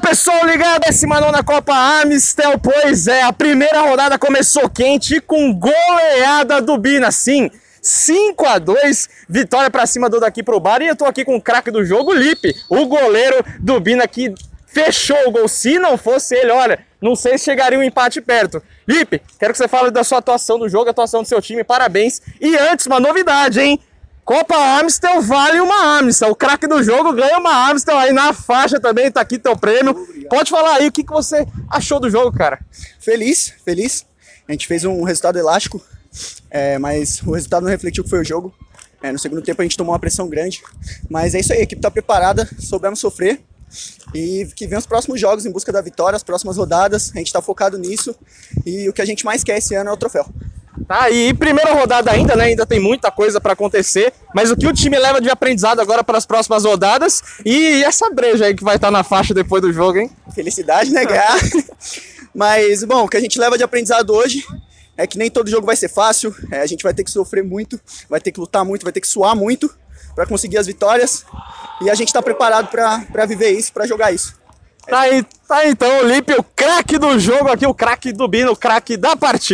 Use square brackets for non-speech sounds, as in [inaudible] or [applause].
Pessoal ligado, 19 Copa Amistel, pois é, a primeira rodada começou quente com goleada do Bina, sim, 5 a 2 vitória para cima do daqui pro bar e eu tô aqui com o craque do jogo, Lipe, o goleiro do Bina que fechou o gol, se não fosse ele, olha, não sei se chegaria um empate perto. Lipe, quero que você fale da sua atuação do jogo, atuação do seu time, parabéns. E antes, uma novidade, hein? Copa Amstel vale uma Amstel. O craque do jogo ganha uma Amstel aí na faixa também, tá aqui teu prêmio. Obrigado. Pode falar aí o que, que você achou do jogo, cara. Feliz, feliz. A gente fez um resultado elástico, é, mas o resultado não refletiu o que foi o jogo. É, no segundo tempo a gente tomou uma pressão grande, mas é isso aí, a equipe tá preparada, soubemos sofrer e que vem os próximos jogos em busca da vitória, as próximas rodadas, a gente tá focado nisso e o que a gente mais quer esse ano é o troféu. Tá, e primeira rodada ainda, né? Ainda tem muita coisa para acontecer. Mas o que o time leva de aprendizado agora para as próximas rodadas e essa breja aí que vai estar tá na faixa depois do jogo, hein? Felicidade, né? Ganhar. [laughs] mas, bom, o que a gente leva de aprendizado hoje é que nem todo jogo vai ser fácil. É, a gente vai ter que sofrer muito, vai ter que lutar muito, vai ter que suar muito para conseguir as vitórias. E a gente está preparado para viver isso, para jogar isso. Tá aí, tá aí então, o Lipe, o craque do jogo aqui, o craque do Bino, o craque da partida.